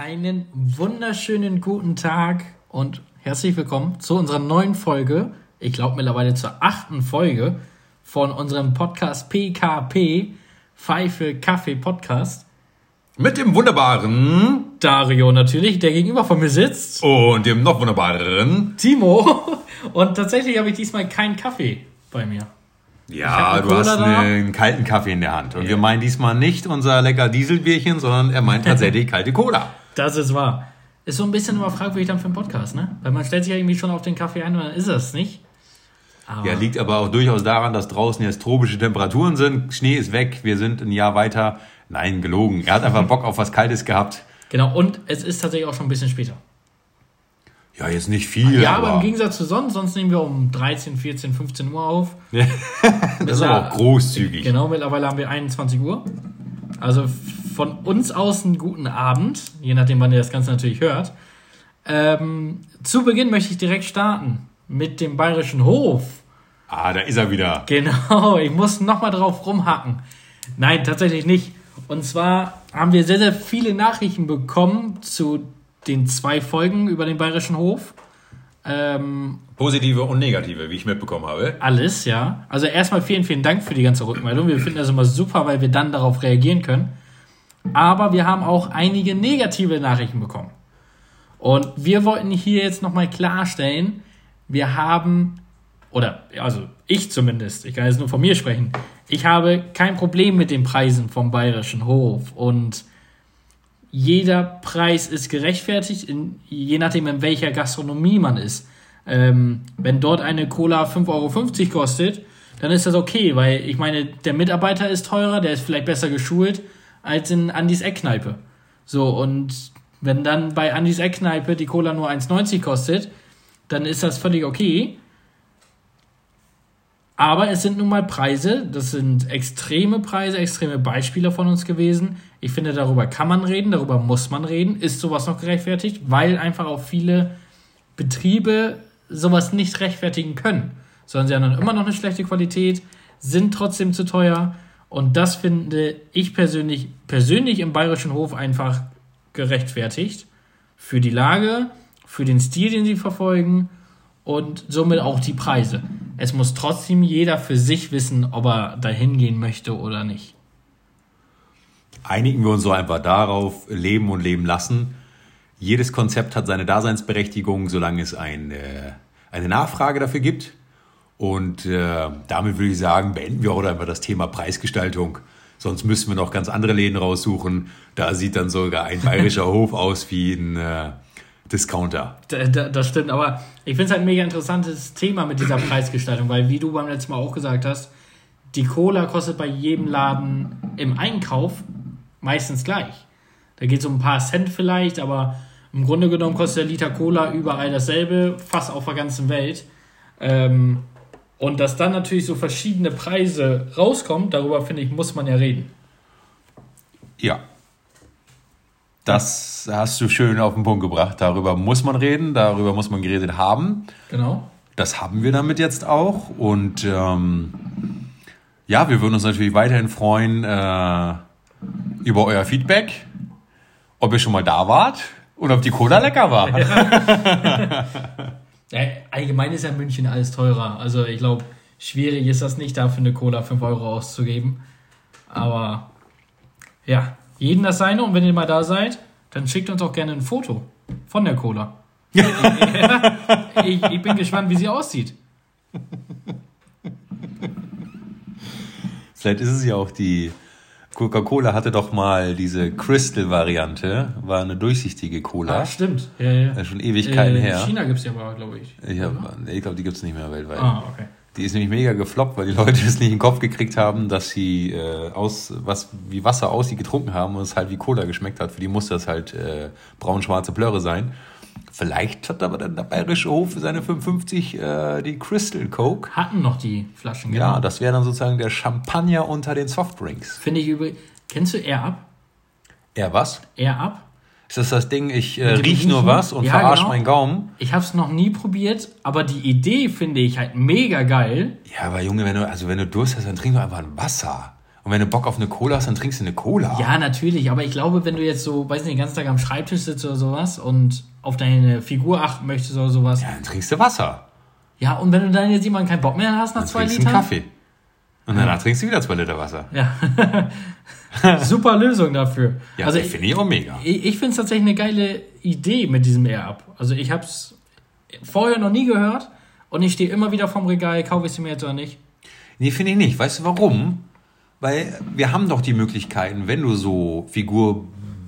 Einen wunderschönen guten Tag und herzlich willkommen zu unserer neuen Folge. Ich glaube mittlerweile zur achten Folge von unserem Podcast PKP, Pfeife Kaffee Podcast. Mit dem wunderbaren Dario natürlich, der gegenüber von mir sitzt. Und dem noch wunderbaren Timo. Und tatsächlich habe ich diesmal keinen Kaffee bei mir. Ja, du hast einen kalten Kaffee in der Hand. Und ja. wir meinen diesmal nicht unser lecker Dieselbierchen, sondern er meint tatsächlich kalte Cola. Das ist wahr. Ist so ein bisschen immer fragwürdig dann für einen Podcast, ne? Weil man stellt sich ja irgendwie schon auf den Kaffee ein und dann ist es nicht. Aber ja, liegt aber auch durchaus daran, dass draußen jetzt tropische Temperaturen sind. Schnee ist weg, wir sind ein Jahr weiter. Nein, gelogen. Er hat einfach Bock auf was Kaltes gehabt. Genau, und es ist tatsächlich auch schon ein bisschen später. Ja, jetzt nicht viel. Ja, aber, aber im Gegensatz zu sonst, sonst nehmen wir um 13, 14, 15 Uhr auf. das ist aber auch großzügig. Genau, mittlerweile haben wir 21 Uhr. Also von uns aus einen guten Abend, je nachdem, wann ihr das Ganze natürlich hört. Ähm, zu Beginn möchte ich direkt starten mit dem Bayerischen Hof. Ah, da ist er wieder. Genau, ich muss nochmal drauf rumhacken. Nein, tatsächlich nicht. Und zwar haben wir sehr, sehr viele Nachrichten bekommen zu den zwei Folgen über den Bayerischen Hof. Ähm, Positive und negative, wie ich mitbekommen habe. Alles, ja. Also erstmal vielen, vielen Dank für die ganze Rückmeldung. Wir finden das immer super, weil wir dann darauf reagieren können. Aber wir haben auch einige negative Nachrichten bekommen. Und wir wollten hier jetzt nochmal klarstellen, wir haben, oder also ich zumindest, ich kann jetzt nur von mir sprechen, ich habe kein Problem mit den Preisen vom Bayerischen Hof und jeder Preis ist gerechtfertigt, in, je nachdem, in welcher Gastronomie man ist. Ähm, wenn dort eine Cola 5,50 Euro kostet, dann ist das okay, weil ich meine, der Mitarbeiter ist teurer, der ist vielleicht besser geschult als in Andys Eckkneipe. So, und wenn dann bei Andys Eckkneipe die Cola nur 1,90 kostet, dann ist das völlig okay. Aber es sind nun mal Preise, das sind extreme Preise, extreme Beispiele von uns gewesen. Ich finde, darüber kann man reden, darüber muss man reden. Ist sowas noch gerechtfertigt? Weil einfach auch viele Betriebe sowas nicht rechtfertigen können. Sondern sie haben dann immer noch eine schlechte Qualität, sind trotzdem zu teuer. Und das finde ich persönlich, persönlich im Bayerischen Hof einfach gerechtfertigt. Für die Lage, für den Stil, den sie verfolgen und somit auch die Preise. Es muss trotzdem jeder für sich wissen, ob er dahin gehen möchte oder nicht. Einigen wir uns so einfach darauf, leben und leben lassen. Jedes Konzept hat seine Daseinsberechtigung, solange es ein, äh, eine Nachfrage dafür gibt. Und äh, damit würde ich sagen, beenden wir heute einfach das Thema Preisgestaltung. Sonst müssen wir noch ganz andere Läden raussuchen. Da sieht dann sogar ein bayerischer Hof aus wie ein äh, Discounter. das stimmt, aber ich finde es halt ein mega interessantes Thema mit dieser Preisgestaltung, weil wie du beim letzten Mal auch gesagt hast, die Cola kostet bei jedem Laden im Einkauf meistens gleich. Da geht es um ein paar Cent vielleicht, aber im Grunde genommen kostet der Liter Cola überall dasselbe, fast auf der ganzen Welt. Ähm, und dass dann natürlich so verschiedene Preise rauskommen, darüber finde ich, muss man ja reden. Ja, das hast du schön auf den Punkt gebracht. Darüber muss man reden, darüber muss man geredet haben. Genau. Das haben wir damit jetzt auch. Und ähm, ja, wir würden uns natürlich weiterhin freuen äh, über euer Feedback, ob ihr schon mal da wart und ob die Cola lecker war. Ja. ja, allgemein ist ja München alles teurer. Also ich glaube, schwierig ist das nicht, dafür eine Cola 5 Euro auszugeben. Aber ja, jeden das seine und wenn ihr mal da seid, dann schickt uns auch gerne ein Foto von der Cola. ich, ich bin gespannt, wie sie aussieht. Vielleicht ist es ja auch die Coca-Cola hatte doch mal diese Crystal-Variante, war eine durchsichtige Cola. Ah, stimmt. Ja, ja. Das ist schon Ewigkeiten äh, her. In China gibt es ja aber, glaube ich. Ich, ich glaube, die gibt es nicht mehr weltweit. Ah, okay. Die ist nämlich mega gefloppt, weil die Leute es nicht in den Kopf gekriegt haben, dass sie äh, aus was wie Wasser aus sie getrunken haben und es halt wie Cola geschmeckt hat. Für die musste das halt äh, braun-schwarze Plöre sein. Vielleicht hat aber dann der bayerische Hof für seine 55 äh, die Crystal Coke. Hatten noch die Flaschen, genau. Ja, das wäre dann sozusagen der Champagner unter den Softdrinks. Finde ich übrigens. Kennst du Air Up? Air was? Air Up? Ist das das Ding, ich äh, riech nur was und ja, verarsch genau. meinen Gaumen? Ich habe es noch nie probiert, aber die Idee finde ich halt mega geil. Ja, aber Junge, wenn du, also wenn du Durst hast, dann trink doch einfach ein Wasser. Und wenn du Bock auf eine Cola hast, dann trinkst du eine Cola. Ja, natürlich, aber ich glaube, wenn du jetzt so, weiß nicht, den ganzen Tag am Schreibtisch sitzt oder sowas und auf deine Figur achten möchtest oder sowas. Ja, dann trinkst du Wasser. Ja, und wenn du dann jetzt jemanden keinen Bock mehr hast nach Dann zwei trinkst Litern. einen Kaffee. Und danach trinkst du wieder zwei Liter Wasser. Ja. Super Lösung dafür. Ja, also finde ich auch mega. ich, ich finde es tatsächlich eine geile Idee mit diesem Air-Up. Also ich habe es vorher noch nie gehört und ich stehe immer wieder vorm Regal, kaufe ich sie mir jetzt oder nicht. Nee, finde ich nicht. Weißt du warum? Weil wir haben doch die Möglichkeiten, wenn du so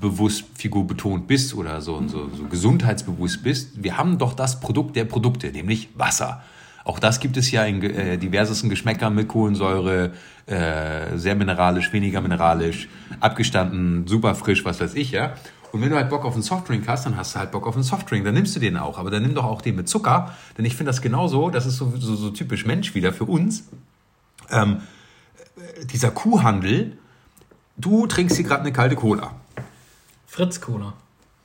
figurbewusst, figurbetont bist oder so, so, so gesundheitsbewusst bist, wir haben doch das Produkt der Produkte, nämlich Wasser. Auch das gibt es ja in äh, diversesten Geschmäckern mit Kohlensäure, äh, sehr mineralisch, weniger mineralisch, abgestanden, super frisch, was weiß ich, ja. Und wenn du halt Bock auf einen Softdrink hast, dann hast du halt Bock auf einen Softdrink, dann nimmst du den auch. Aber dann nimm doch auch den mit Zucker, denn ich finde das genauso, das ist so, so, so typisch Mensch wieder für uns. Ähm, dieser Kuhhandel, du trinkst hier gerade eine kalte Cola. Fritz Cola.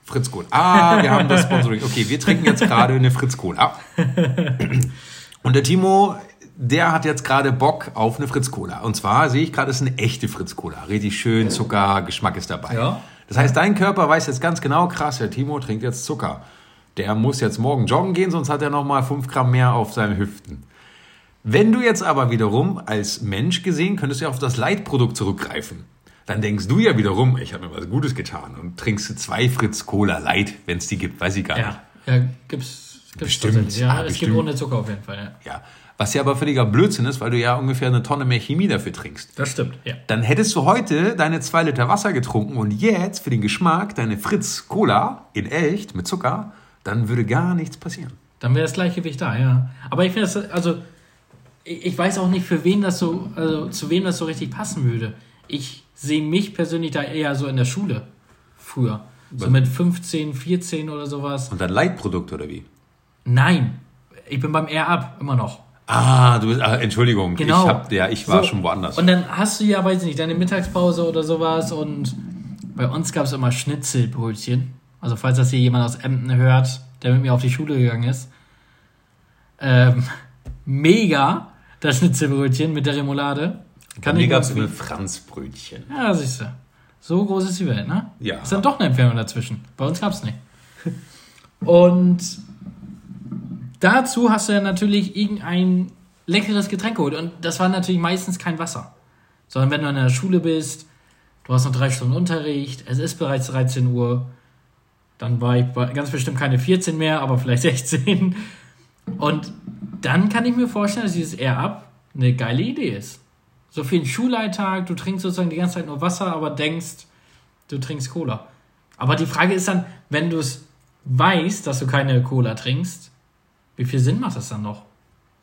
Fritz Cola. Ah, wir haben das Sponsoring. Okay, wir trinken jetzt gerade eine Fritz Cola. Und der Timo, der hat jetzt gerade Bock auf eine Fritz Cola. Und zwar sehe ich gerade, es ist eine echte Fritz Cola. Richtig schön, Zucker, Geschmack ist dabei. Ja. Das heißt, dein Körper weiß jetzt ganz genau, krass, der Timo trinkt jetzt Zucker. Der muss jetzt morgen joggen gehen, sonst hat er nochmal 5 Gramm mehr auf seinen Hüften. Wenn du jetzt aber wiederum als Mensch gesehen, könntest du ja auf das Leitprodukt zurückgreifen. Dann denkst du ja wiederum, ich habe mir was Gutes getan und trinkst du zwei Fritz Cola Light, wenn es die gibt, weiß ich gar nicht. Ja, ja gibt's, gibt's Bestimmt. Ja, Ah, es bestimmt. gibt ohne Zucker auf jeden Fall. Ja. Ja. Was ja aber völliger Blödsinn ist, weil du ja ungefähr eine Tonne mehr Chemie dafür trinkst. Das stimmt. Ja. Dann hättest du heute deine zwei Liter Wasser getrunken und jetzt für den Geschmack deine Fritz Cola in echt mit Zucker, dann würde gar nichts passieren. Dann wäre das Gleichgewicht da, ja. Aber ich finde das, also, ich weiß auch nicht, für wen das so, also zu wem das so richtig passen würde. Ich sehe mich persönlich da eher so in der Schule früher. So mit 15, 14 oder sowas. Und dann Leitprodukt oder wie? Nein, ich bin beim Air Up immer noch. Ah, du bist, ah, Entschuldigung, Genau. ich, hab, ja, ich war So, schon woanders. Und dann hast du ja, weiß ich nicht, deine Mittagspause oder sowas und bei uns gab es immer Schnitzelbrötchen. Also falls das hier jemand aus Emden hört, der mit mir auf die Schule gegangen ist. Ähm, mega, das Schnitzelbrötchen mit der Remoulade. Kann mir nur gab es eine Franzbrötchen. Ja, siehst du. So groß ist die Welt, ne? Ja. Ist dann doch eine Entfernung dazwischen. Bei uns gab es nicht. Und dazu hast du ja natürlich irgendein leckeres Getränk geholt. Und das war natürlich meistens kein Wasser. Sondern wenn du in der Schule bist, du hast noch drei Stunden Unterricht, es ist bereits 13 Uhr, dann war ich bei- ganz bestimmt keine 14 mehr, aber vielleicht 16. Und dann kann ich mir vorstellen, dass dieses Air Up eine geile Idee ist. So den Schulalltag, du trinkst sozusagen die ganze Zeit nur Wasser, aber denkst, du trinkst Cola. Aber die Frage ist dann, wenn du es weißt, dass du keine Cola trinkst, wie viel Sinn macht das dann noch?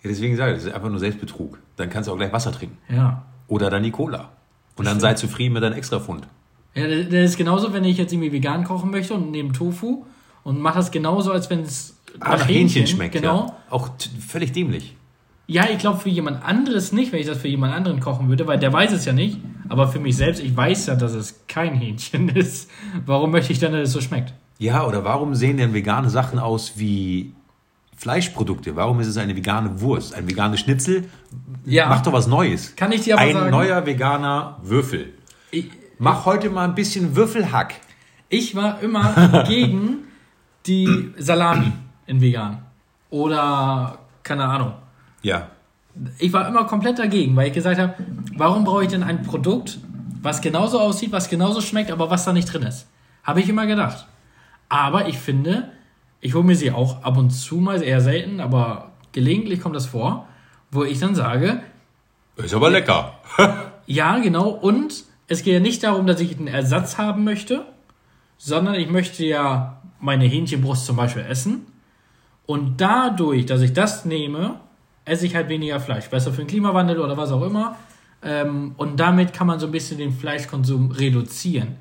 Ja, deswegen sage ich, das ist einfach nur Selbstbetrug. Dann kannst du auch gleich Wasser trinken. Ja. Oder dann die Cola. Und dann sei zufrieden mit deinem Extrafund. Ja, das das ist genauso, wenn ich jetzt irgendwie vegan kochen möchte und nehme Tofu und mache das genauso, als wenn es Ah, nach Hähnchen schmeckt, Genau. ja. Auch völlig dämlich. Ja, ich glaube für jemand anderes nicht, wenn ich das für jemand anderen kochen würde, weil der weiß es ja nicht. Aber für mich selbst, ich weiß ja, dass es kein Hähnchen ist. Warum möchte ich dann, dass es so schmeckt? Ja, oder warum sehen denn vegane Sachen aus wie Fleischprodukte? Warum ist es eine vegane Wurst? Ein veganes Schnitzel? Ja. Mach doch was Neues. Kann ich dir aber Ein sagen- neuer veganer Würfel. Ich, Mach heute mal ein bisschen Würfelhack. ich war immer gegen die Salami in vegan. Oder, keine Ahnung. Ja. Ich war immer komplett dagegen, weil ich gesagt habe, warum brauche ich denn ein Produkt, was genauso aussieht, was genauso schmeckt, aber was da nicht drin ist? Habe ich immer gedacht. Aber ich finde, ich hole mir sie auch ab und zu mal, eher selten, aber gelegentlich kommt das vor, wo ich dann sage, Ist aber lecker. ja, genau, und es geht ja nicht darum, dass ich einen Ersatz haben möchte, sondern ich möchte ja meine Hähnchenbrust zum Beispiel essen. Und dadurch, dass ich das nehme, esse ich halt weniger Fleisch. Besser für den Klimawandel oder was auch immer. Ähm, und damit kann man so ein bisschen den Fleischkonsum reduzieren.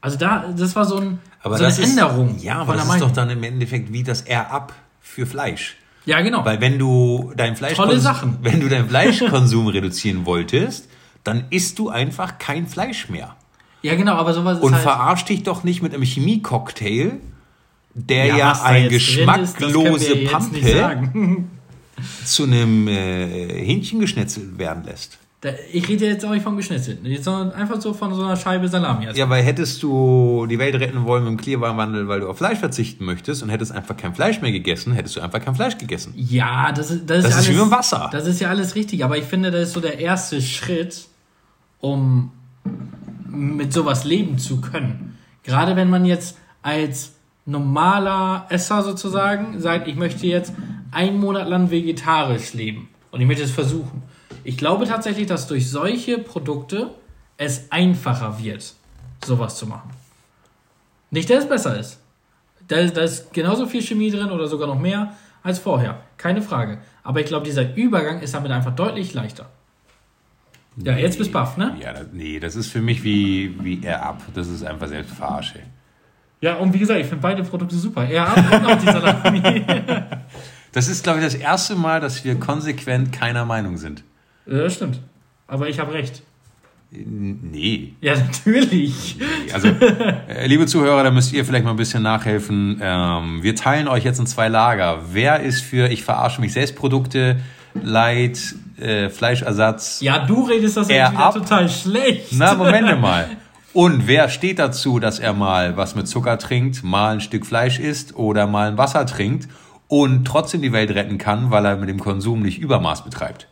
Also da, das war so, ein, Aber so das eine ist, Änderung. Ja, aber das ist doch dann im Endeffekt wie das Air-Up für Fleisch. Ja, genau. Weil wenn du dein Sachen. wenn du deinen Fleischkonsum reduzieren wolltest, dann isst du einfach kein Fleisch mehr. ja, genau, aber sowas ist Und halt... verarsch dich doch nicht mit einem Chemiecocktail, der ja, da ein ist, geschmacklose nicht Pampe. zu einem äh, Hähnchen geschnetzelt werden lässt. Da, ich rede jetzt auch nicht von geschnitzelten, sondern einfach so von so einer Scheibe Salami. Ja, weil hättest du die Welt retten wollen mit dem Klimawandel, weil du auf Fleisch verzichten möchtest und hättest einfach kein Fleisch mehr gegessen, hättest du einfach kein Fleisch gegessen. Ja, das ist, das, Das ist, ist alles, wie mit Wasser. Das ist ja alles richtig, aber ich finde, das ist so der erste Schritt, um mit sowas leben zu können. Gerade wenn man jetzt als normaler Esser sozusagen sagt, ich möchte jetzt einen Monat lang vegetarisch leben und ich möchte es versuchen. Ich glaube tatsächlich, dass durch solche Produkte es einfacher wird, sowas zu machen. Nicht, dass es besser ist. Da ist, da ist genauso viel Chemie drin oder sogar noch mehr als vorher. Keine Frage. Aber ich glaube, dieser Übergang ist damit einfach deutlich leichter. Ja, jetzt bist baff, ne? Ja, das, nee, das ist für mich wie, wie Air Up. Das ist einfach selbst Verarsche. Ja, und wie gesagt, ich finde beide Produkte super. Er hat und auch die Salami. Das ist, glaube ich, das erste Mal, dass wir konsequent keiner Meinung sind. ja, das stimmt. Aber ich habe recht. Nee. Ja, natürlich. Also, äh, liebe Zuhörer, da müsst ihr vielleicht mal ein bisschen nachhelfen. Ähm, wir teilen euch jetzt in zwei Lager. Wer ist für Ich verarsche mich selbst Produkte, Light, äh, Fleischersatz? Ja, du redest das jetzt wieder ab. total schlecht. Na, Moment mal. Und wer steht dazu, dass er mal was mit Zucker trinkt, mal ein Stück Fleisch isst oder mal ein Wasser trinkt und trotzdem die Welt retten kann, weil er mit dem Konsum nicht Übermaß betreibt?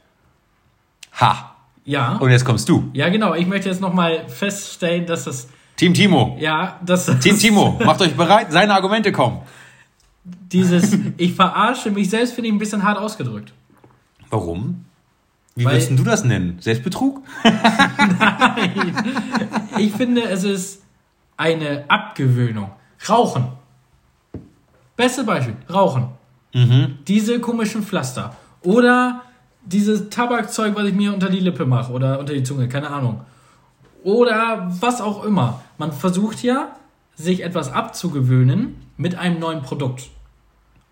Ha! Ja. Und jetzt kommst du. Ja, genau. Ich möchte jetzt nochmal feststellen, dass das, Team Timo. ja, das, Team Timo, macht euch bereit, seine Argumente kommen. dieses, ich verarsche mich selbst, finde ich ein bisschen hart ausgedrückt. Warum? Wie Weil- würdest du das nennen? Selbstbetrug? Ich finde, es ist eine Abgewöhnung. Rauchen. Beste Beispiel. Rauchen. Diese komischen Pflaster. Oder dieses Tabakzeug, was ich mir unter die Lippe mache oder unter die Zunge, keine Ahnung. Oder was auch immer. Man versucht ja, sich etwas abzugewöhnen mit einem neuen Produkt.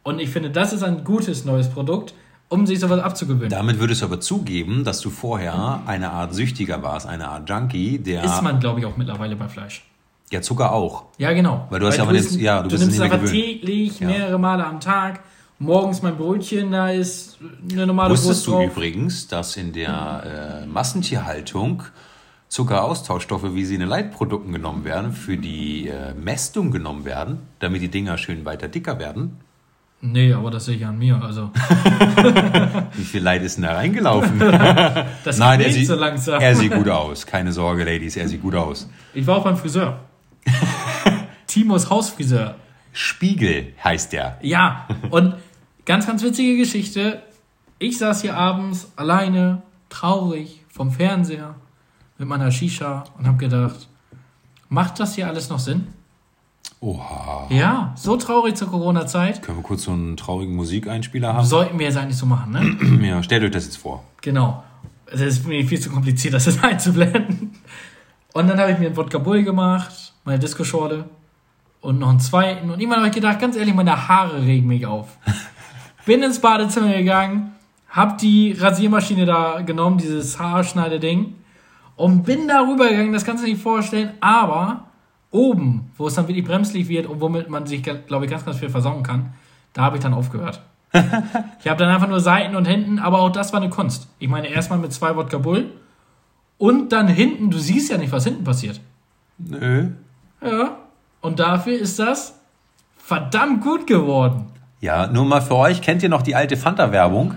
Und ich finde, das ist ein gutes neues Produkt, um sich sowas abzugewöhnen. Damit würdest du aber zugeben, dass du vorher eine Art Süchtiger warst, eine Art Junkie, der. Ist man, glaube ich, auch mittlerweile bei Fleisch. ja, Zucker auch. Ja, genau. Weil du hast ja aber jetzt- ja, du du bist nimmst es aber gewöhnt. täglich, Ja. mehrere Male am Tag. Morgens mein Brötchen, da ist eine normale Wusstest Wurst du übrigens, dass in der äh, Massentierhaltung Zuckeraustauschstoffe, wie sie in den Leitprodukten genommen werden, für die äh, Mästung genommen werden, damit die Dinger schön weiter dicker werden? Nee, aber das sehe ich an mir. Also, Wie viel Leid ist denn da reingelaufen? das Nein, er sieht, so langsam. er sieht gut aus. Keine Sorge, Ladies, er sieht gut aus. Ich war auch beim Friseur. Timos Hausfriseur. Spiegel heißt der. Ja, und ganz, ganz witzige Geschichte. Ich saß hier abends alleine, traurig, vom Fernseher, mit meiner Shisha und habe gedacht, macht das hier alles noch Sinn? Oha. Ja, so traurig zur Corona-Zeit. Können wir kurz so einen traurigen Musikeinspieler haben? Sollten wir jetzt eigentlich so machen, ne? Ja, stellt euch das jetzt vor. Genau. Es ist mir viel zu kompliziert, das jetzt einzublenden. Und dann habe ich mir einen Wodka Bull gemacht, meine Disco-Schorle und noch einen zweiten. Und irgendwann habe ich gedacht, ganz ehrlich, meine Haare regen mich auf. Bin ins Badezimmer gegangen, hab die Rasiermaschine da genommen, dieses Haarschneideding, und bin darüber gegangen, das kannst du dir nicht vorstellen, aber oben, wo es dann wirklich bremslich wird und womit man sich, glaube ich, ganz, ganz viel versauen kann, da habe ich dann aufgehört. Ich habe dann einfach nur Seiten und hinten, aber auch das war eine Kunst. Ich meine, erstmal mit zwei Wodka Bull und dann hinten, du siehst ja nicht, was hinten passiert. Nö. Ja. Und dafür ist das verdammt gut geworden. Ja, nur mal für euch, kennt ihr noch die alte Fanta-Werbung?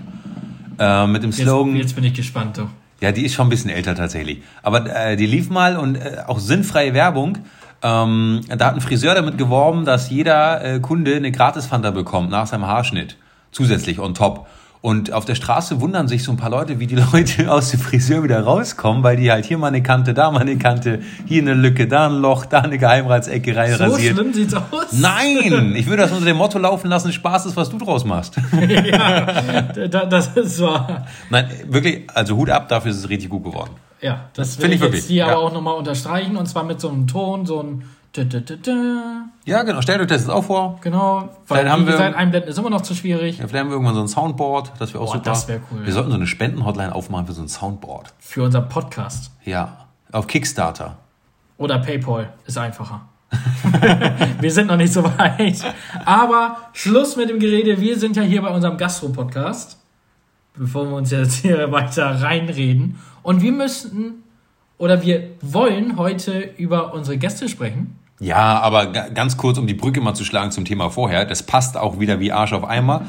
Äh, mit dem Jetzt, Slogan. jetzt bin ich gespannt, du. Ja, die ist schon ein bisschen älter tatsächlich. Aber äh, die lief mal und äh, auch sinnfreie Werbung. Ähm, da hat ein Friseur damit geworben, dass jeder äh, Kunde eine Gratis-Fanta bekommt nach seinem Haarschnitt. Zusätzlich on top. Und auf der Straße wundern sich so ein paar Leute, wie die Leute aus dem Friseur wieder rauskommen, weil die halt hier mal eine Kante, da mal eine Kante, hier eine Lücke, da ein Loch, da eine Geheimratsecke rein So rasiert. schlimm sieht's aus. Nein, ich würde das unter dem Motto laufen lassen, Spaß ist, was du draus machst. Da- Das ist wahr. Nein, wirklich, also Hut ab, dafür ist es richtig gut geworden. Ja, das Find will ich ich wirklich, jetzt hier ja. aber auch nochmal unterstreichen und zwar mit so einem Ton, so ein da, da, da. Ja, genau, stellt euch das jetzt auch vor. Genau, Vielleicht weil haben wie wir- gesagt, einblenden ist immer noch zu schwierig. Ja, vielleicht haben wir irgendwann so ein Soundboard, das wäre auch Boah, super. das wär cool, Wir sollten so eine Spendenhotline aufmachen für so ein Soundboard. Für unseren Podcast. Ja, auf Kickstarter. Oder PayPal ist einfacher. wir sind noch nicht so weit. Aber Schluss mit dem Gerede. Wir sind ja hier bei unserem Gastro-Podcast. Bevor wir uns jetzt hier weiter reinreden. Und wir müssen oder wir wollen heute über unsere Gäste sprechen. Ja, aber ganz kurz, um die Brücke mal zu schlagen zum Thema vorher. Das passt auch wieder wie Arsch auf Eimer.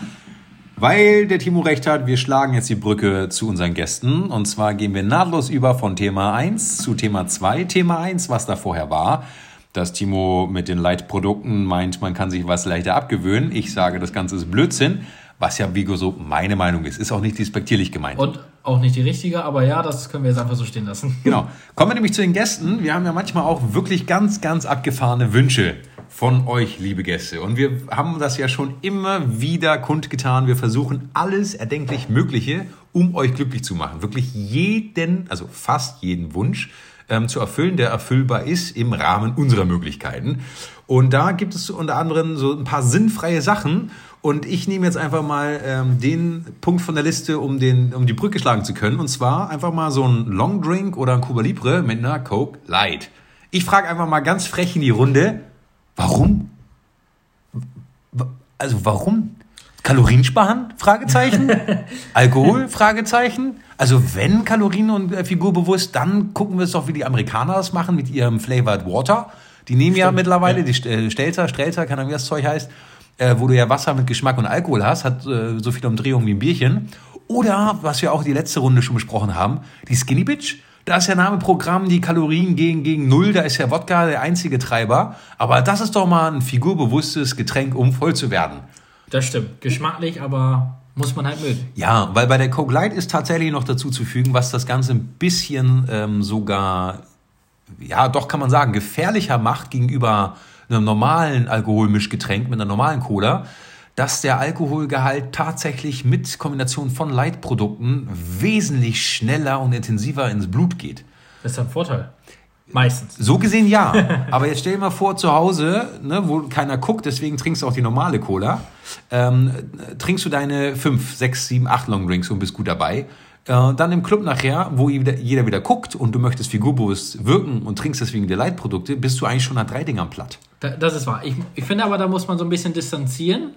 Weil der Timo recht hat, wir schlagen jetzt die Brücke zu unseren Gästen. Und zwar gehen wir nahtlos über von Thema 1 zu Thema 2. Thema 1, was da vorher war, dass Timo mit den Leitprodukten meint, man kann sich was leichter abgewöhnen. Ich sage, das Ganze ist Blödsinn, was ja Vigo so meine Meinung ist. Ist auch nicht despektierlich gemeint. Und auch nicht die richtige, aber ja, das können wir jetzt einfach so stehen lassen. Genau. Kommen wir nämlich zu den Gästen. Wir haben ja manchmal auch wirklich ganz, ganz abgefahrene Wünsche von euch, liebe Gäste. Und wir haben das ja schon immer wieder kundgetan. Wir versuchen alles erdenklich Mögliche, um euch glücklich zu machen. Wirklich jeden, also fast jeden Wunsch ähm, zu erfüllen, der erfüllbar ist im Rahmen unserer Möglichkeiten. Und da gibt es unter anderem so ein paar sinnfreie Sachen. Und ich nehme jetzt einfach mal ähm, den Punkt von der Liste, um, den, um die Brücke schlagen zu können. Und zwar einfach mal so ein Long Drink oder ein Cuba Libre mit einer Coke Light. Ich frage einfach mal ganz frech in die Runde, warum? Also warum? Kalorien sparen? Fragezeichen. Alkohol? Fragezeichen. Also wenn Kalorien und äh, Figur bewusst, dann gucken wir es doch, wie die Amerikaner das machen mit ihrem Flavored Water. Die nehmen Stimmt, ja mittlerweile ja. die äh, Stelzer, Strelzer, keine Ahnung, wie das Zeug heißt äh, wo du ja Wasser mit Geschmack und Alkohol hast, hat äh, so viel Umdrehung wie ein Bierchen. Oder, was wir auch die letzte Runde schon besprochen haben, die Skinny Bitch. Da ist ja Name Programm, die Kalorien gegen, gegen Null, da ist ja Wodka der einzige Treiber. Aber das ist doch mal ein figurbewusstes Getränk, um voll zu werden. Das stimmt. Geschmacklich, aber muss man halt mögen. Ja, weil bei der Coke Light ist tatsächlich noch dazu zu fügen, was das Ganze ein bisschen ähm, sogar, ja, doch kann man sagen, gefährlicher macht gegenüber einem normalen Alkoholmischgetränk, mit einer normalen Cola, dass der Alkoholgehalt tatsächlich mit Kombination von Leitprodukten wesentlich schneller und intensiver ins Blut geht. Das ist ein Vorteil. Meistens. So gesehen ja. Aber jetzt stell dir mal vor, zu Hause, ne, wo keiner guckt, deswegen trinkst du auch die normale Cola, ähm, trinkst du deine 5, 6, 7, 8 Longdrinks und bist gut dabei. Äh, dann im Club nachher, wo jeder wieder guckt und du möchtest figurbewusst wirken und trinkst deswegen die Leitprodukte, bist du eigentlich schon an drei Dingern platt. das ist wahr. Ich, ich finde aber, da muss man so ein bisschen distanzieren,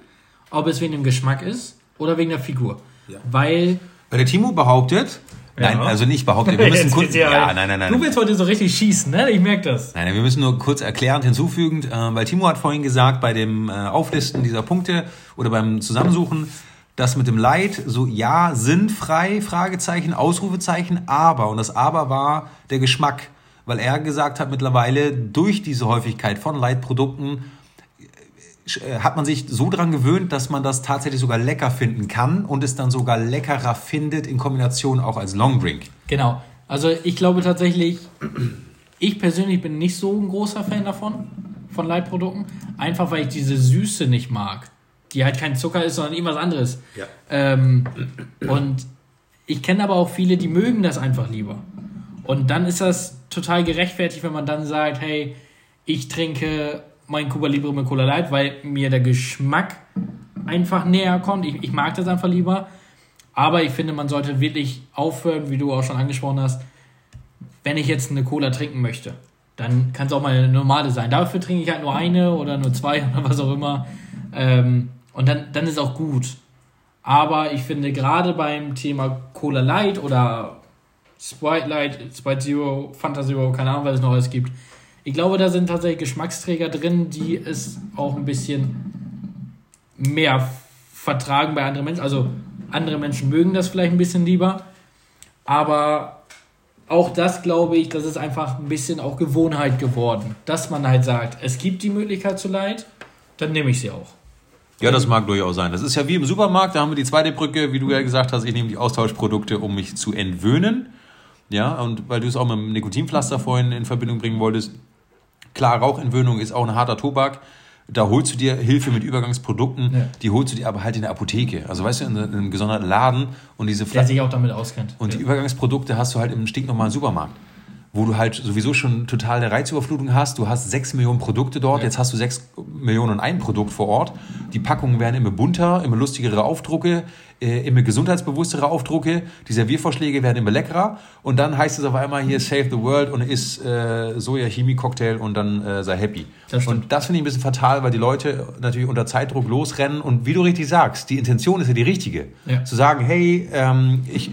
ob es wegen dem Geschmack ist oder wegen der Figur. Ja. Weil. Weil der Timo behauptet, Nein, ja. also nicht behauptet. Wir müssen kurz, ja, ja, nein, nein, nein. Du willst heute so richtig schießen, ne? Ich merke das. Nein, wir müssen nur kurz erklärend hinzufügen, äh, weil Timo hat vorhin gesagt, bei dem äh, Auflisten dieser Punkte oder beim Zusammensuchen, das mit dem Leid, so ja, sinnfrei, Fragezeichen, Ausrufezeichen, aber, und das aber war der Geschmack, weil er gesagt hat, mittlerweile durch diese Häufigkeit von Leitprodukten äh, hat man sich so dran gewöhnt, dass man das tatsächlich sogar lecker finden kann und es dann sogar leckerer findet in Kombination auch als Longdrink. Genau. Also ich glaube tatsächlich, ich persönlich bin nicht so ein großer Fan davon, von Leitprodukten, einfach weil ich diese Süße nicht mag die halt kein Zucker ist, sondern irgendwas anderes. Ja. Ähm, und ich kenne aber auch viele, die mögen das einfach lieber. Und dann ist das total gerechtfertigt, wenn man dann sagt, hey, ich trinke mein Cuba Libre mit Cola Light, weil mir der Geschmack einfach näher kommt. Ich, ich mag das einfach lieber. Aber ich finde, man sollte wirklich aufhören, wie du auch schon angesprochen hast, wenn ich jetzt eine Cola trinken möchte, dann kann es auch mal eine normale sein. Dafür trinke ich halt nur eine oder nur zwei oder was auch immer. Ähm, und dann, dann ist auch gut. Aber ich finde gerade beim Thema Cola Light oder Sprite Light, Sprite Zero, Fanta Zero, keine Ahnung, was es noch alles gibt. Ich glaube, da sind tatsächlich Geschmacksträger drin, die es auch ein bisschen mehr vertragen bei anderen Menschen. Also andere Menschen mögen das vielleicht ein bisschen lieber. Aber auch das glaube ich, das ist einfach ein bisschen auch Gewohnheit geworden. Dass man halt sagt, es gibt die Möglichkeit zu Leid, dann nehme ich sie auch. Ja, das mag durchaus sein. Das ist ja wie im Supermarkt, da haben wir die zweite Brücke, wie du ja gesagt hast, ich nehme die Austauschprodukte, um mich zu entwöhnen. Ja, und weil du es auch mit dem Nikotinpflaster vorhin in Verbindung bringen wolltest, klar, Rauchentwöhnung ist auch ein harter Tobak. Da holst du dir Hilfe mit Übergangsprodukten, ja. die holst du dir aber halt in der Apotheke. Also weißt du, in einem gesonderten Laden und diese Fl Der sich auch damit auskennt. Und ja. die Übergangsprodukte hast du halt im stinknormalen Supermarkt wo du halt sowieso schon total eine Reizüberflutung hast. Du hast sechs Millionen Produkte dort, ja. jetzt hast du sechs Millionen und ein Produkt vor Ort. Die Packungen werden immer bunter, immer lustigere Aufdrucke, äh, immer gesundheitsbewusstere Aufdrucke. Die Serviervorschläge werden immer leckerer. Und dann heißt es auf einmal hier Save the World und ist äh, Soja-Chemie-Cocktail und dann äh, sei happy. Das und das finde ich ein bisschen fatal, weil die Leute natürlich unter Zeitdruck losrennen. Und wie du richtig sagst, die Intention ist ja die richtige. Ja. Zu sagen, hey, ähm, ich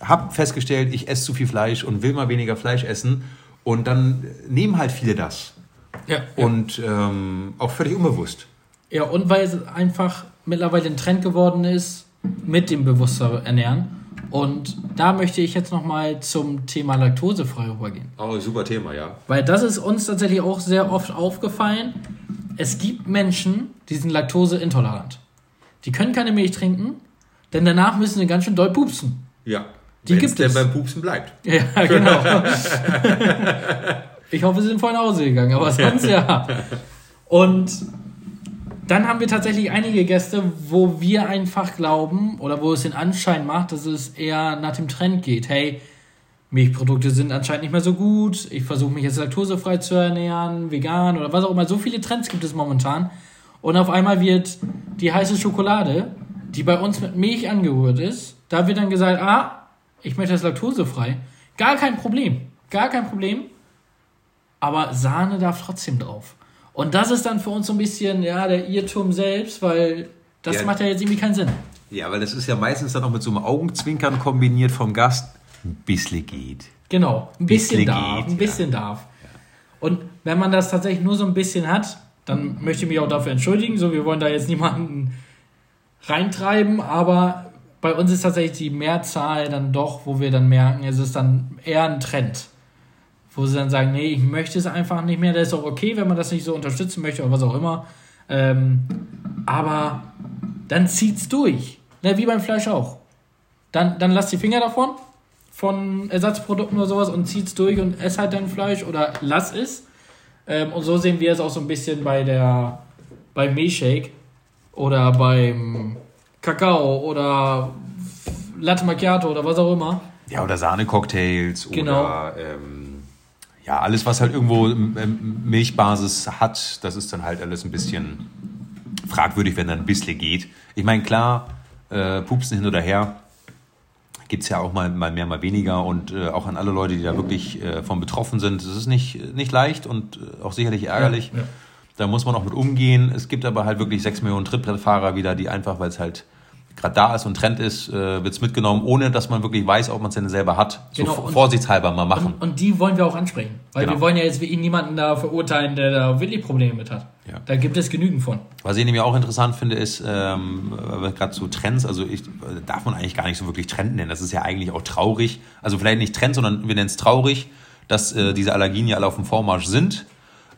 habe festgestellt, ich esse zu viel Fleisch und will mal weniger Fleisch essen. Und dann nehmen halt viele das. Ja. Und ähm, auch völlig unbewusst. Ja, und weil es einfach mittlerweile ein Trend geworden ist mit dem bewusster Ernähren. Und da möchte ich jetzt nochmal zum Thema laktosefrei rübergehen. Oh, super Thema, ja. Weil das ist uns tatsächlich auch sehr oft aufgefallen. Es gibt Menschen, die sind laktoseintolerant. Die können keine Milch trinken, denn danach müssen sie ganz schön doll pupsen. Ja. Die Wenn's gibt denn es. beim Pupsen bleibt. Ja, genau. ich hoffe, sie sind vorhin nach Hause gegangen, aber sonst ja. Und dann haben wir tatsächlich einige Gäste, wo wir einfach glauben oder wo es den Anschein macht, dass es eher nach dem Trend geht. Hey, Milchprodukte sind anscheinend nicht mehr so gut. Ich versuche mich jetzt laktosefrei zu ernähren, vegan oder was auch immer. So viele Trends gibt es momentan. Und auf einmal wird die heiße Schokolade, die bei uns mit Milch angerührt ist, da wird dann gesagt, ah, ich möchte das laktosefrei. Gar kein Problem. Gar kein Problem. Aber Sahne darf trotzdem drauf. Und das ist dann für uns so ein bisschen, ja, der Irrtum selbst, weil das Ja. macht ja jetzt irgendwie keinen Sinn. Ja, weil das ist ja meistens dann auch mit so einem Augenzwinkern kombiniert vom Gast. Ein bisschen geht. Genau, ein bisschen Bisschen darf, geht, ein bisschen darf. Und wenn man das tatsächlich nur so ein bisschen hat, dann möchte ich mich auch dafür entschuldigen. So, wir wollen da jetzt niemanden reintreiben, aber bei uns ist tatsächlich die Mehrzahl dann doch, wo wir dann merken, es ist dann eher ein Trend. Wo sie dann sagen, nee, ich möchte es einfach nicht mehr, das ist auch okay, wenn man das nicht so unterstützen möchte oder was auch immer. Ähm, aber dann zieht's durch. Ne, wie beim Fleisch auch. Dann, dann lass die Finger davon, von Ersatzprodukten oder sowas und zieht's durch und ess halt dein Fleisch oder lass es. Ähm, und so sehen wir es auch so ein bisschen bei der beim Milchshake oder beim Kakao oder Latte Macchiato oder was auch immer. Ja, oder Sahnecocktails Genau. oder ähm, ja, alles, was halt irgendwo Milchbasis hat, das ist dann halt alles ein bisschen fragwürdig, wenn dann ein bisschen geht. Ich meine, klar, äh, Pupsen hin oder her gibt es ja auch mal, mal mehr, mal weniger und äh, auch an alle Leute, die da wirklich äh, von betroffen sind. Es ist nicht, nicht leicht und äh, auch sicherlich ärgerlich. Ja, ja. Da muss man auch mit umgehen. Es gibt aber halt wirklich sechs Millionen Trittbrettfahrer wieder, die einfach, weil es halt gerade da ist und Trend ist, äh, wird es mitgenommen, ohne dass man wirklich weiß, ob man es denn selber hat. So Genau, und- vorsichtshalber mal machen. Und, und die wollen wir auch ansprechen. Weil Genau. wir wollen ja jetzt wie niemanden da verurteilen, der da wirklich Probleme mit hat. Ja. Da gibt es genügend von. Was ich nämlich auch interessant finde, ist, ähm, gerade so Trends, also ich, darf man eigentlich gar nicht so wirklich Trend nennen. Das ist ja eigentlich auch traurig. Also vielleicht nicht Trend, sondern wir nennen es traurig, dass äh, diese Allergien ja alle auf dem Vormarsch sind.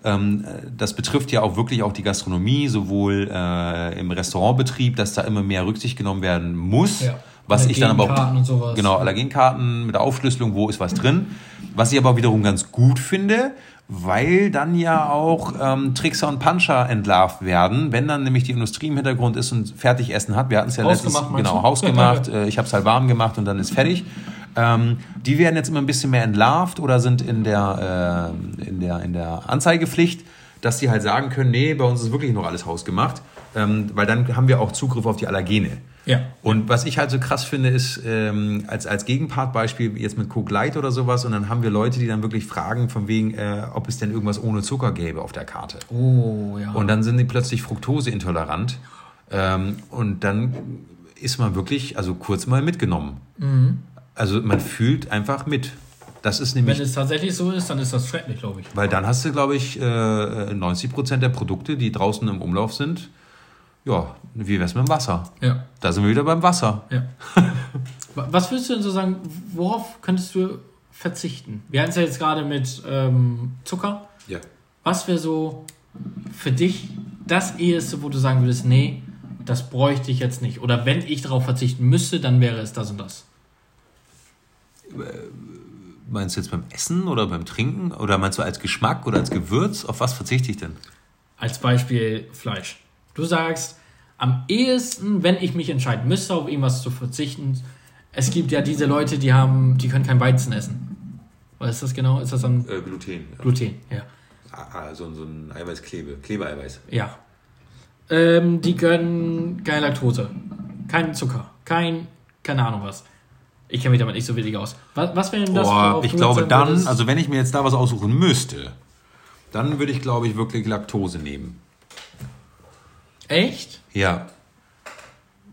Ähm, äh, das betrifft ja auch wirklich auch die Gastronomie, sowohl äh, im Restaurantbetrieb, dass da immer mehr Rücksicht genommen werden muss. Ja. Was ich dann aber Allergenkarten und auch, sowas. genau, Allergenkarten mit der Aufschlüsselung, wo ist was drin. Was ich aber wiederum ganz gut finde, weil dann ja auch ähm, Trickser und Puncher entlarvt werden, wenn dann nämlich die Industrie im Hintergrund ist und fertig Essen hat. Wir hatten es ja letztens, meinst genau, hausgemacht. äh, ich habe es halt warm gemacht und dann ist fertig. Ähm, die werden jetzt immer ein bisschen mehr entlarvt oder sind in der, äh, in der, in der Anzeigepflicht, dass die halt sagen können, nee, bei uns ist wirklich noch alles hausgemacht, ähm, weil dann haben wir auch Zugriff auf die Allergene. Ja. Und was ich halt so krass finde, ist ähm, als, als Gegenpartbeispiel jetzt mit Coke Light oder sowas und dann haben wir Leute, die dann wirklich fragen von wegen, äh, ob es denn irgendwas ohne Zucker gäbe auf der Karte. Oh, ja. Und dann sind die plötzlich fruktoseintolerant ähm, und dann ist man wirklich, also kurz mal mitgenommen. Also man fühlt einfach mit. Das ist nämlich Wenn es tatsächlich so ist, dann ist das schrecklich, glaube ich. weil dann hast du, glaube ich, äh, 90 Prozent der Produkte, die draußen im Umlauf sind, ja, wie wär's mit dem Wasser? Ja. Da sind wir wieder beim Wasser. Ja. Wa- Was würdest du denn so sagen, worauf könntest du verzichten? Wir hatten es ja jetzt gerade mit ähm, Zucker. Ja. Was wäre so für dich das Eheste, wo du sagen würdest, nee, das bräuchte ich jetzt nicht? Oder wenn ich darauf verzichten müsste, dann wäre es das und das. Meinst du jetzt beim Essen oder beim Trinken? Oder meinst du als Geschmack oder als Gewürz? Auf was verzichte ich denn? Als Beispiel Fleisch. Du sagst, am ehesten, wenn ich mich entscheiden müsste, auf irgendwas zu verzichten, es gibt ja diese Leute, die haben, die können kein Weizen essen. Was ist das genau? Ist das dann Äh, Gluten. Gluten? Ja. Ah, so, so ein Eiweißklebe, Klebeeiweiß. Ja. Ähm, die gönnen keine Laktose, kein Zucker, kein, keine Ahnung was. Ich kenne mich damit nicht so wenig aus. Was, was wäre denn das? Worauf ich glaube dann, würdest? also wenn ich mir jetzt da was aussuchen müsste, dann würde ich, glaube ich, wirklich Laktose nehmen. Echt? Ja.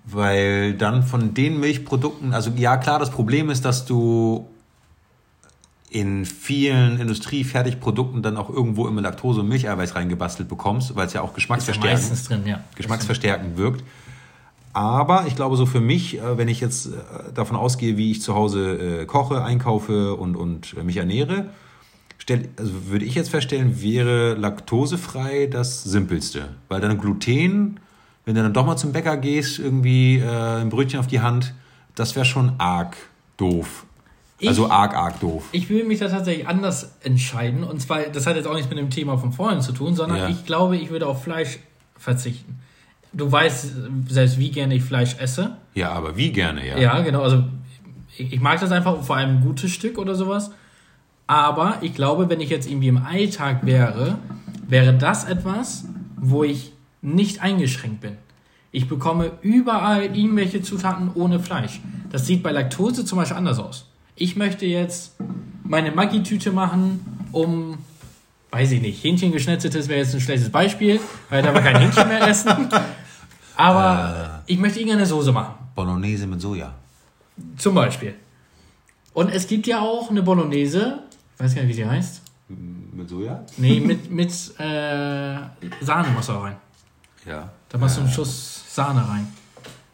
Weil dann von den Milchprodukten, also ja klar, das Problem ist, dass du in vielen Industriefertigprodukten dann auch irgendwo immer Laktose und Milcheiweiß reingebastelt bekommst, weil es ja auch geschmacksverstärkend, Meistens drin, ja. geschmacksverstärkend wirkt. Aber ich glaube, so für mich, äh, wenn ich jetzt äh, davon ausgehe, wie ich zu Hause äh, koche, einkaufe und, und mich ernähre, stell, also würde ich jetzt feststellen, wäre laktosefrei das simpelste. Weil dann Gluten, wenn du dann doch mal zum Bäcker gehst, irgendwie äh, ein Brötchen auf die Hand, das wäre schon arg doof. Ich- also arg, arg doof. Ich will mich da tatsächlich anders entscheiden. Und zwar, das hat jetzt auch nichts mit dem Thema von vorhin zu tun, sondern Ja. ich glaube, ich würde auf Fleisch verzichten. Du weißt selbst, wie gerne ich Fleisch esse. Ja, aber wie gerne, ja. Ja, genau. Also ich, ich mag das einfach, vor allem ein gutes Stück oder sowas. Aber ich glaube, wenn ich jetzt irgendwie im Alltag wäre, wäre das etwas, wo ich nicht eingeschränkt bin. Ich bekomme überall irgendwelche Zutaten ohne Fleisch. Das sieht bei Laktose zum Beispiel anders aus. Ich möchte jetzt meine Maggi-Tüte machen, um, weiß ich nicht, Hähnchen geschnetzeltes wäre jetzt ein schlechtes Beispiel, weil da wir kein Hähnchen mehr essen. Aber ich möchte irgendeine Soße machen. Bolognese mit Soja. Zum Beispiel. Und es gibt ja auch eine Bolognese, ich weiß gar nicht, wie sie heißt. Mit Soja? Nee, mit, mit äh, Sahne muss er rein. Ja. Da machst du einen Schuss Sahne rein.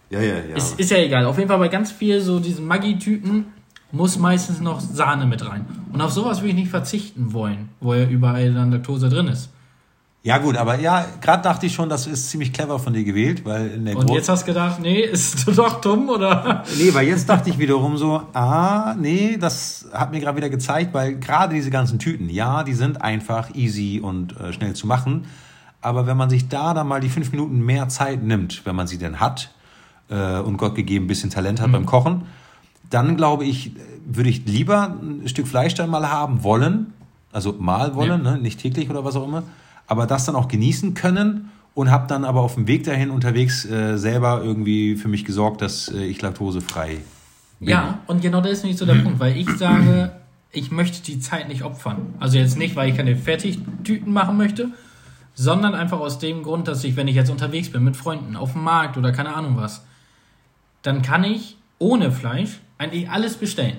Ja, ja, ja. Ist, ist ja egal. Auf jeden Fall bei ganz viel so diesen Maggi-Tüten muss meistens noch Sahne mit rein. Und auf sowas würde ich nicht verzichten wollen, wo ja überall dann Laktose drin ist. Ja, gut, aber ja, gerade dachte ich schon, das ist ziemlich clever von dir gewählt, weil in der Und Gro- jetzt hast du gedacht, nee, ist doch dumm oder? Nee, weil jetzt dachte ich wiederum so, ah, nee, das hat mir gerade wieder gezeigt, weil gerade diese ganzen Tüten, ja, die sind einfach easy und äh, schnell zu machen. Aber wenn man sich da dann mal die fünf Minuten mehr Zeit nimmt, wenn man sie denn hat äh, und Gott gegeben ein bisschen Talent hat beim Kochen, dann glaube ich, würde ich lieber ein Stück Fleisch dann mal haben wollen, also mal wollen, ne, nicht täglich oder was auch immer, aber das dann auch genießen können und habe dann aber auf dem Weg dahin unterwegs äh, selber irgendwie für mich gesorgt, dass äh, ich laktosefrei bin. Ja, und genau das ist nicht so der Punkt, weil ich sage, ich möchte die Zeit nicht opfern. Also jetzt nicht, weil ich keine Fertigtüten machen möchte, sondern einfach aus dem Grund, dass ich, wenn ich jetzt unterwegs bin mit Freunden auf dem Markt oder keine Ahnung was, dann kann ich ohne Fleisch eigentlich alles bestellen.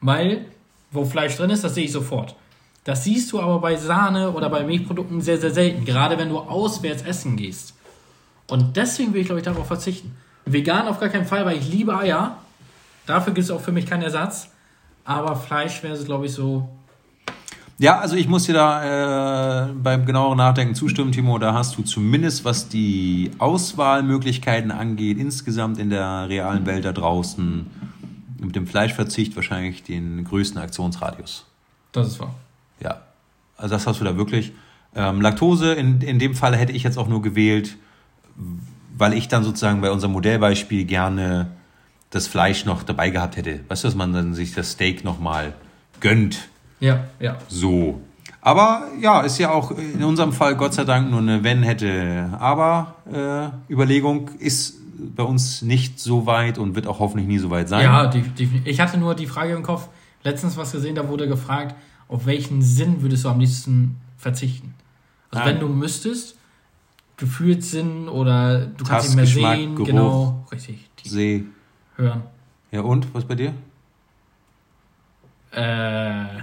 Weil, wo Fleisch drin ist, das sehe ich sofort. Das siehst du aber bei Sahne oder bei Milchprodukten sehr, sehr selten, gerade wenn du auswärts essen gehst. Und deswegen will ich, glaube ich, darauf verzichten. Vegan auf gar keinen Fall, weil ich liebe Eier. Dafür gibt es auch für mich keinen Ersatz. Aber Fleisch wäre, glaube ich, so. Ja, also ich muss dir da äh, beim genaueren Nachdenken zustimmen, Timo. Da hast du zumindest, was die Auswahlmöglichkeiten angeht, insgesamt in der realen Welt da draußen mit dem Fleischverzicht wahrscheinlich den größten Aktionsradius. Das ist wahr. Ja, also das hast du da wirklich. Ähm, Laktose, in, in dem Fall hätte ich jetzt auch nur gewählt, weil ich dann sozusagen bei unserem Modellbeispiel gerne das Fleisch noch dabei gehabt hätte. Weißt du, dass man dann sich das Steak nochmal gönnt. Ja, ja. So. Aber ja, ist ja auch in unserem Fall Gott sei Dank nur eine Wenn, hätte, aber äh, Überlegung ist bei uns nicht so weit und wird auch hoffentlich nie so weit sein. Ja, die, die, ich hatte nur die Frage im Kopf, letztens was gesehen, da wurde gefragt, auf welchen Sinn würdest du am liebsten verzichten? Also Ah. wenn du müsstest, Gefühlssinn oder du kannst nicht mehr Geschmack, sehen, Geruch. genau, richtig, See. hören. Ja, und? Was bei dir? Äh,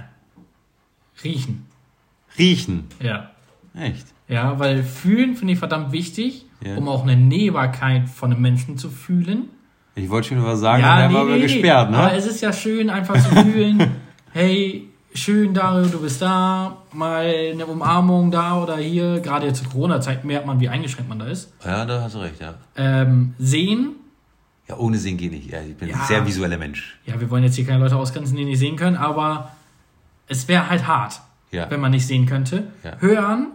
riechen, Riechen. ja. Echt? Ja, weil fühlen finde ich verdammt wichtig, Ja. um auch eine Nähbarkeit von einem Menschen zu fühlen. Ich wollte schon was sagen, ja, dann wären wir aber gesperrt, ne? Aber es ist ja schön, einfach zu fühlen, hey, schön, Dario, du bist da, mal eine Umarmung da oder hier. Gerade jetzt zur Corona-Zeit merkt man, wie eingeschränkt man da ist. Ja, da hast du recht, ja. Ähm, sehen, Ja, ohne Sehen geht nicht. Ja, ich bin Ja. ein sehr visueller Mensch. ja, wir wollen jetzt hier keine Leute ausgrenzen, die nicht sehen können, aber es wäre halt hart, Ja. wenn man nicht sehen könnte. Ja. Hören,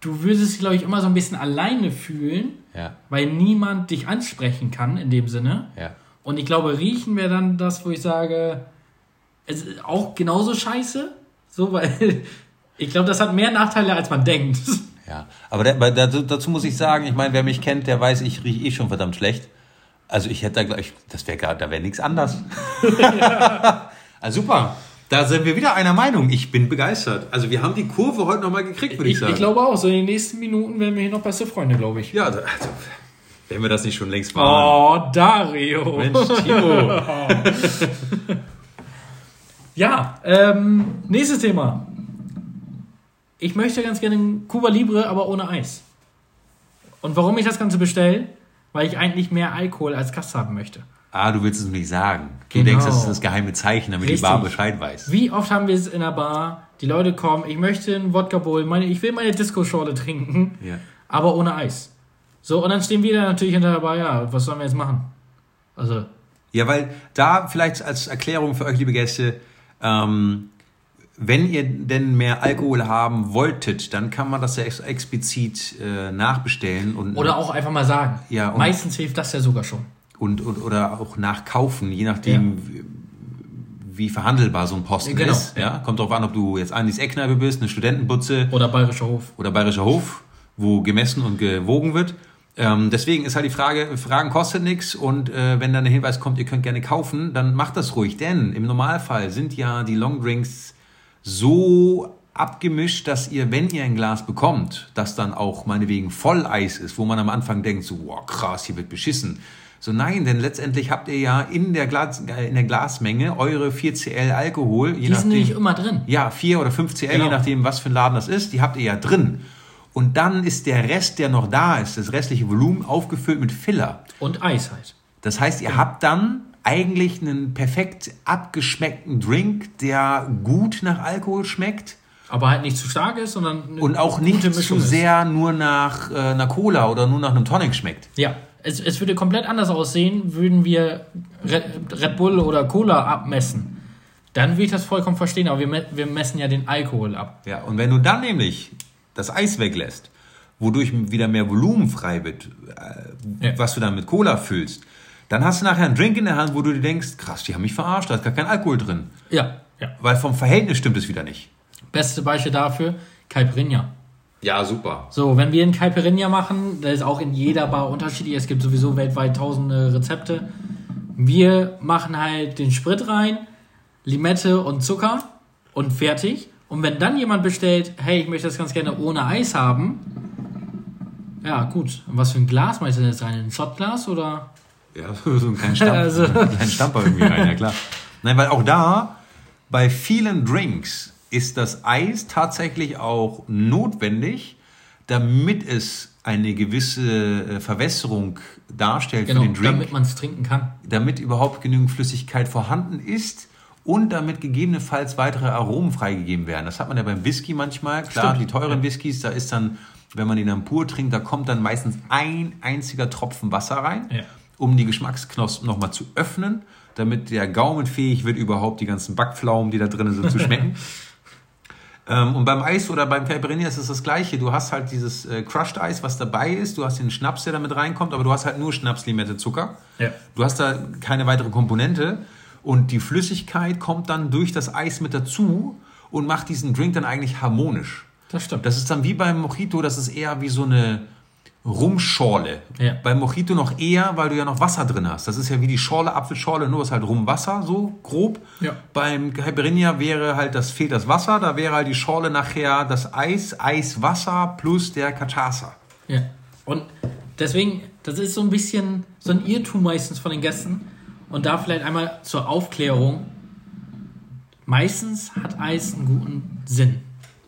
du würdest dich, glaube ich, immer so ein bisschen alleine fühlen, Ja, weil niemand dich ansprechen kann in dem Sinne. ja. Und ich glaube, riechen wäre dann das, wo ich sage, es ist auch genauso scheiße. So, weil ich glaube, das hat mehr Nachteile, als man denkt. Ja, aber da, aber dazu, muss ich sagen, ich meine, wer mich kennt, der weiß, ich rieche eh schon verdammt schlecht. Also ich hätte da gleich, das wäre gar, da wäre nichts anders. also super. Da sind wir wieder einer Meinung. Ich bin begeistert. Also wir haben die Kurve heute nochmal gekriegt, würde ich, Ich, sagen. ich glaube auch, so in den nächsten Minuten werden wir hier noch beste Freunde, glaube ich. ja, also, Wenn wir das nicht schon längst waren. Oh, Dario. Mensch, Timo. Ja, ähm, nächstes Thema. Ich möchte ganz gerne Cuba Libre, aber ohne Eis. Und warum ich das Ganze bestelle? Weil ich eigentlich mehr Alkohol als Gast haben möchte. Ah, du willst es nicht sagen. Du Genau. denkst, das ist das geheime Zeichen, damit Richtig. die Bar Bescheid weiß. Wie oft haben wir es in der Bar, die Leute kommen, ich möchte einen Wodka Bowl, meine, ich will meine Disco-Schorle trinken, Ja. aber ohne Eis. So, und dann stehen wir da natürlich hinter der Bar, ja, was sollen wir jetzt machen? Also, Ja, weil da vielleicht als Erklärung für euch, liebe Gäste, ähm, wenn ihr denn mehr Alkohol haben wolltet, dann kann man das ja ex explizit äh, nachbestellen und, oder auch einfach mal sagen. Ja, und- Meistens hilft das ja sogar schon. und, und oder auch nachkaufen, je nachdem, wie, wie verhandelbar so ein Posten Genau, ist. Ja? Kommt drauf an, ob du jetzt Andis Eckkneipe bist, eine Studentenbutze Oder Bayerischer Hof. oder Bayerischer Hof, wo gemessen und gewogen wird. Ähm, deswegen ist halt die Frage, Fragen kostet nichts und äh, wenn dann der Hinweis kommt, ihr könnt gerne kaufen, dann macht das ruhig, denn im Normalfall sind ja die Longdrinks so abgemischt, dass ihr, wenn ihr ein Glas bekommt, das dann auch meinetwegen voll Eis ist, wo man am Anfang denkt, so, wow, krass, hier wird beschissen. So nein, denn letztendlich habt ihr ja in der, Glas, äh, in der Glasmenge eure 4cl Alkohol, je Die sind nämlich immer drin. ja, 4 oder 5 CL, Genau. je nachdem, was für ein Laden das ist, die habt ihr ja drin. Und dann ist der Rest, der noch da ist, das restliche Volumen, aufgefüllt mit Filler. Und Eis halt. Das heißt, ihr habt dann eigentlich einen perfekt abgeschmeckten Drink, der gut nach Alkohol schmeckt Aber halt nicht zu stark ist, sondern und auch nicht zu Mischung ist. sehr nur nach äh, einer Cola oder nur nach einem Tonic schmeckt. Ja, es, es würde komplett anders aussehen, würden wir Red, Red Bull oder Cola abmessen. Dann würde ich das vollkommen verstehen, aber wir, wir messen ja den Alkohol ab. Ja, und wenn du dann nämlich das Eis weglässt, wodurch wieder mehr Volumen frei wird, äh, Ja. was du dann mit Cola füllst, dann hast du nachher einen Drink in der Hand, wo du dir denkst, krass, die haben mich verarscht, da ist gar kein Alkohol drin. Ja, ja. Weil vom Verhältnis stimmt es wieder nicht. Beste Beispiel dafür, Caipirinha. Ja, super. So, wenn wir einen Caipirinha machen, der ist auch in jeder Bar unterschiedlich. Es gibt sowieso weltweit tausende Rezepte. Wir machen halt den Sprit rein, Limette und Zucker und fertig. Und wenn dann jemand bestellt, hey, ich möchte das ganz gerne ohne Eis haben, ja, gut. Und was für ein Glas meinst du denn jetzt rein? Ein Shotglas oder? Ja, so einen kleinen Stamper, Also- einen Stamper irgendwie rein, ja klar. Nein, weil auch da, bei vielen Drinks, ist das Eis tatsächlich auch notwendig, damit es eine gewisse äh, Verwässerung darstellt Genau, für den Drink. damit man es trinken kann. damit überhaupt genügend Flüssigkeit vorhanden ist und damit gegebenenfalls weitere Aromen freigegeben werden. Das hat man ja beim Whisky manchmal. Klar, Stimmt. die teuren Whiskys, da ist dann, wenn man ihn dann pur trinkt, da kommt dann meistens ein einziger Tropfen Wasser rein, Ja. um die Geschmacksknospen nochmal zu öffnen, damit der Gaumen fähig wird, überhaupt die ganzen Backpflaumen, die da drin sind, zu schmecken. Ähm, und beim Eis oder beim Caipirinha ist es das Gleiche. Du hast halt dieses äh, Crushed Eis, was dabei ist. Du hast den Schnaps, der damit reinkommt, aber du hast halt nur Schnaps, Limette, Zucker. Ja. Du hast da keine weitere Komponente und die Flüssigkeit kommt dann durch das Eis mit dazu und macht diesen Drink dann eigentlich harmonisch. Das stimmt. Das ist dann wie beim Mojito, das ist eher wie so eine Rumschorle. Ja. Beim Mojito noch eher, weil du ja noch Wasser drin hast. Das ist ja wie die Schorle, Apfelschorle, nur ist halt Rumwasser, so grob. Ja. Beim Caipirinha wäre halt, das fehlt das Wasser, da wäre halt die Schorle nachher das Eis, Eiswasser plus der Cachaça. Ja. Und deswegen, das ist so ein bisschen so ein Irrtum meistens von den Gästen. Und da vielleicht einmal zur Aufklärung. Meistens hat Eis einen guten Sinn.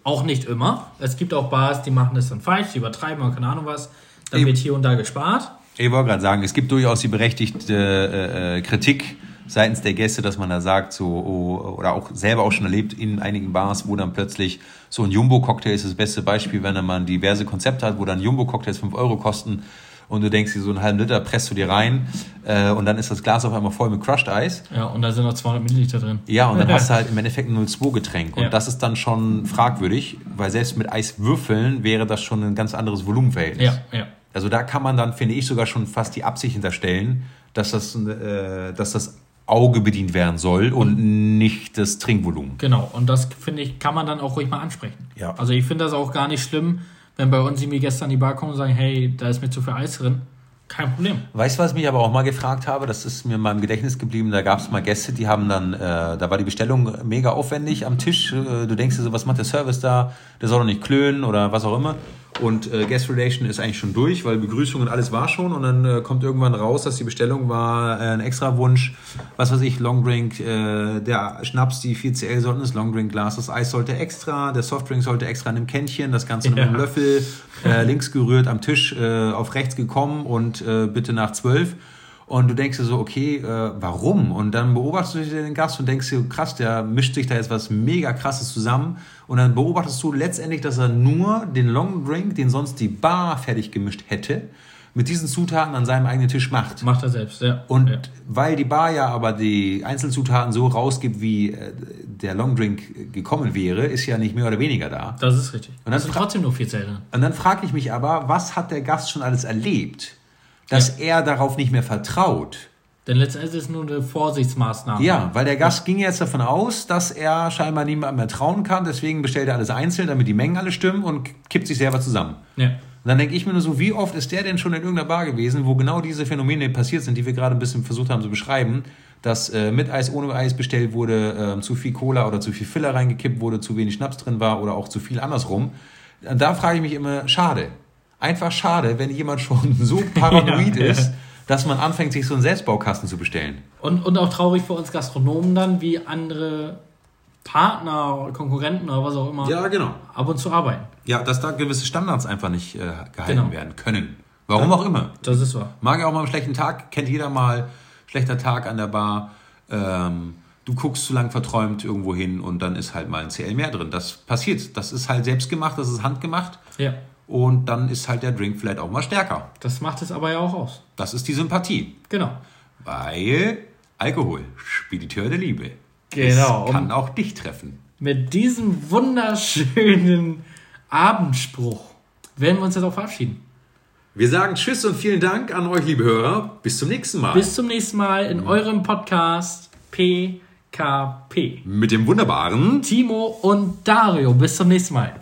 Auch nicht immer. Es gibt auch Bars, die machen das dann falsch, die übertreiben oder keine Ahnung was. Dann wird hier und da gespart. Ich wollte gerade sagen, es gibt durchaus die berechtigte äh, äh, Kritik seitens der Gäste, dass man da sagt, so, oh, oder auch selber auch schon erlebt in einigen Bars, wo dann plötzlich so ein Jumbo-Cocktail ist das beste Beispiel, wenn man diverse Konzepte hat, wo dann Jumbo-Cocktails 5 Euro kosten und du denkst dir, so einen halben Liter presst du dir rein äh, und dann ist das Glas auf einmal voll mit Crushed Eis. Ja, und da sind noch 200 Milliliter drin. Ja, und dann hast du halt im Endeffekt ein 0,2-Getränk. Und Ja. das ist dann schon fragwürdig, weil selbst mit Eiswürfeln wäre das schon ein ganz anderes Volumenverhältnis. Ja, ja. Also da kann man dann, finde ich, sogar schon fast die Absicht hinterstellen, dass das, äh, dass das Auge bedient werden soll und nicht das Trinkvolumen. Genau. Und das, finde ich, kann man dann auch ruhig mal ansprechen. Ja. Also ich finde das auch gar nicht schlimm, wenn bei uns irgendwie Gäste an die Bar kommen und sagen, hey, da ist mir zu viel Eis drin. Kein Problem. Weißt du, was ich mich aber auch mal gefragt habe? Das ist mir in meinem Gedächtnis geblieben. Da gab es mal Gäste, die haben dann, äh, da war die Bestellung mega aufwendig am Tisch. Äh, du denkst dir so, was macht der Service da? Der soll doch nicht klönen oder was auch immer. Und äh, Guest Relation ist eigentlich schon durch, weil Begrüßung und alles war schon und dann äh, kommt irgendwann raus, dass die Bestellung war äh, ein extra Wunsch, was weiß ich, Longdrink, äh, der Schnaps, die 4CL sollten das Longdrink-Glas, das Eis sollte extra, der Softdrink sollte extra in einem Kännchen, das Ganze mit Ja. einem Löffel äh, links gerührt am Tisch äh, auf rechts gekommen und äh, bitte nach zwölf. Und du denkst dir so, okay, äh, warum? Und dann beobachtest du den Gast und denkst dir, krass, der mischt sich da jetzt was mega krasses zusammen. Und dann beobachtest du letztendlich, dass er nur den Long Drink, den sonst die Bar fertig gemischt hätte, mit diesen Zutaten an seinem eigenen Tisch macht. Macht er selbst, ja. Und ja. weil die Bar ja aber die Einzelzutaten so rausgibt, wie äh, der Long Drink gekommen wäre, ist ja nicht mehr oder weniger da. Das ist richtig. Und dann das fra- trotzdem nur Zellen drin. Und dann frage ich mich aber, was hat der Gast schon alles erlebt, dass er darauf nicht mehr vertraut? Denn letztendlich ist es nur eine Vorsichtsmaßnahme. Ja, weil der Gast ging jetzt davon aus, dass er scheinbar niemandem mehr trauen kann, deswegen bestellt er alles einzeln, damit die Mengen alle stimmen und kippt sich selber zusammen. ja. Und dann denke ich mir nur so, wie oft ist der denn schon in irgendeiner Bar gewesen, wo genau diese Phänomene passiert sind, die wir gerade ein bisschen versucht haben zu beschreiben, dass äh, mit Eis, ohne Eis bestellt wurde, äh, zu viel Cola oder zu viel Filler reingekippt wurde, zu wenig Schnaps drin war oder auch zu viel andersrum. Da frage ich mich immer, schade. Einfach schade, wenn jemand schon so paranoid Ja, ja. ist, dass man anfängt, sich so einen Selbstbaukasten zu bestellen. Und, und auch traurig für uns Gastronomen dann, wie andere Partner, Konkurrenten oder was auch immer genau. ab und zu arbeiten. Ja, dass da gewisse Standards einfach nicht äh, gehalten Genau. werden können. Warum auch immer. Das ist wahr. Mag ja auch mal einen schlechten Tag, kennt jeder mal. Schlechter Tag an der Bar. Ähm, du guckst zu lang verträumt irgendwo hin und dann ist halt mal ein CL mehr drin. Das passiert. Das ist halt selbst gemacht, das ist handgemacht. Ja. Und dann ist halt der Drink vielleicht auch mal stärker. Das macht es aber ja auch aus. Das ist die Sympathie. Genau. Weil Alkohol, Spediteur der Liebe. Genau. Es kann auch dich treffen. Mit diesem wunderschönen Abendspruch werden wir uns jetzt auch verabschieden. Wir sagen Tschüss und vielen Dank an euch, liebe Hörer. Bis zum nächsten Mal. Bis zum nächsten Mal in eurem Podcast PKP. Mit dem wunderbaren Timo und Dario. Bis zum nächsten Mal.